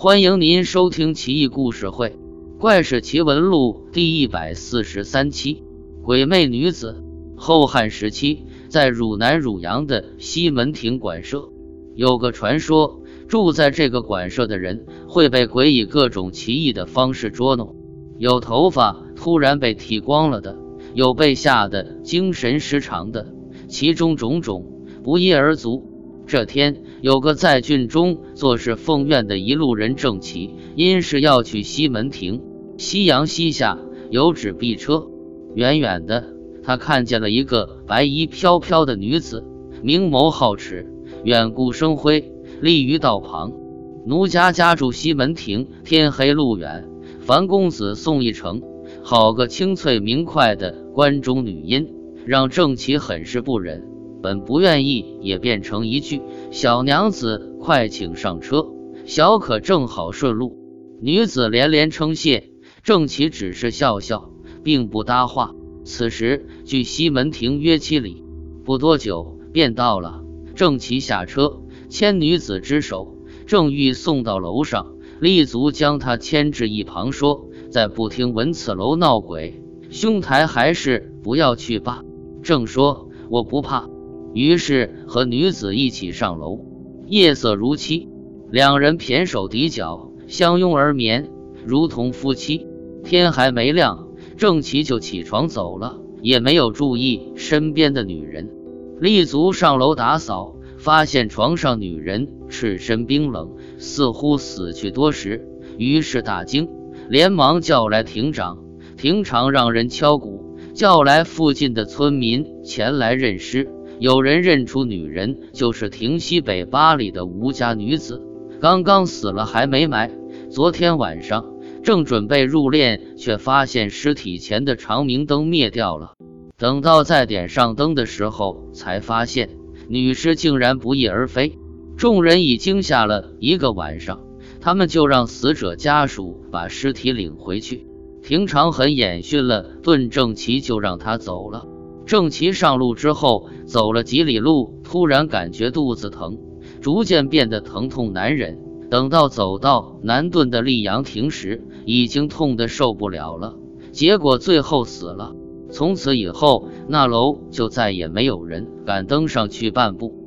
欢迎您收听《奇异故事会·怪事奇闻录》第一百四十三期《鬼魅女子》。后汉时期，在汝南汝阳的西门亭馆舍，有个传说：住在这个馆舍的人会被鬼以各种奇异的方式捉弄，有头发突然被剃光了的，有被吓得精神失常的，其中种种不一而足。这天，有个在郡中做事奉院的一路人郑奇，因是要去西门亭。夕阳西下，有纸币车。远远的，他看见了一个白衣飘飘的女子，明眸皓齿，远顾生辉，立于道旁。奴家家住西门亭，天黑路远，樊公子送一程。好个清脆明快的关中女音，让郑奇很是不忍。本不愿意，也变成一句：“小娘子，快请上车，小可正好顺路。”女子连连称谢，郑琪只是笑笑，并不搭话。此时距西门亭约七里，不多久便到了。郑琪下车，牵女子之手，正欲送到楼上，立足将她牵至一旁，说：“再不听闻此楼闹鬼，兄台还是不要去吧。”正说：“我不怕。”于是和女子一起上楼，夜色如漆，两人胼手抵脚，相拥而眠，如同夫妻。天还没亮，郑琪就起床走了，也没有注意身边的女人。立足上楼打扫，发现床上女人赤身冰冷，似乎死去多时，于是大惊，连忙叫来亭长。亭长让人敲鼓，叫来附近的村民前来认尸。有人认出女人就是亭西北八里的吴家女子，刚刚死了还没埋。昨天晚上正准备入殓，却发现尸体前的长明灯灭掉了。等到再点上灯的时候，才发现女尸竟然不翼而飞。众人已惊吓了一个晚上，他们就让死者家属把尸体领回去。平常很眼训了顿正奇，就让他走了。郑琪上路之后，走了几里路，突然感觉肚子疼，逐渐变得疼痛难忍。等到走到南顿的溧阳亭时，已经痛得受不了了，结果最后死了。从此以后，那楼就再也没有人敢登上去半步。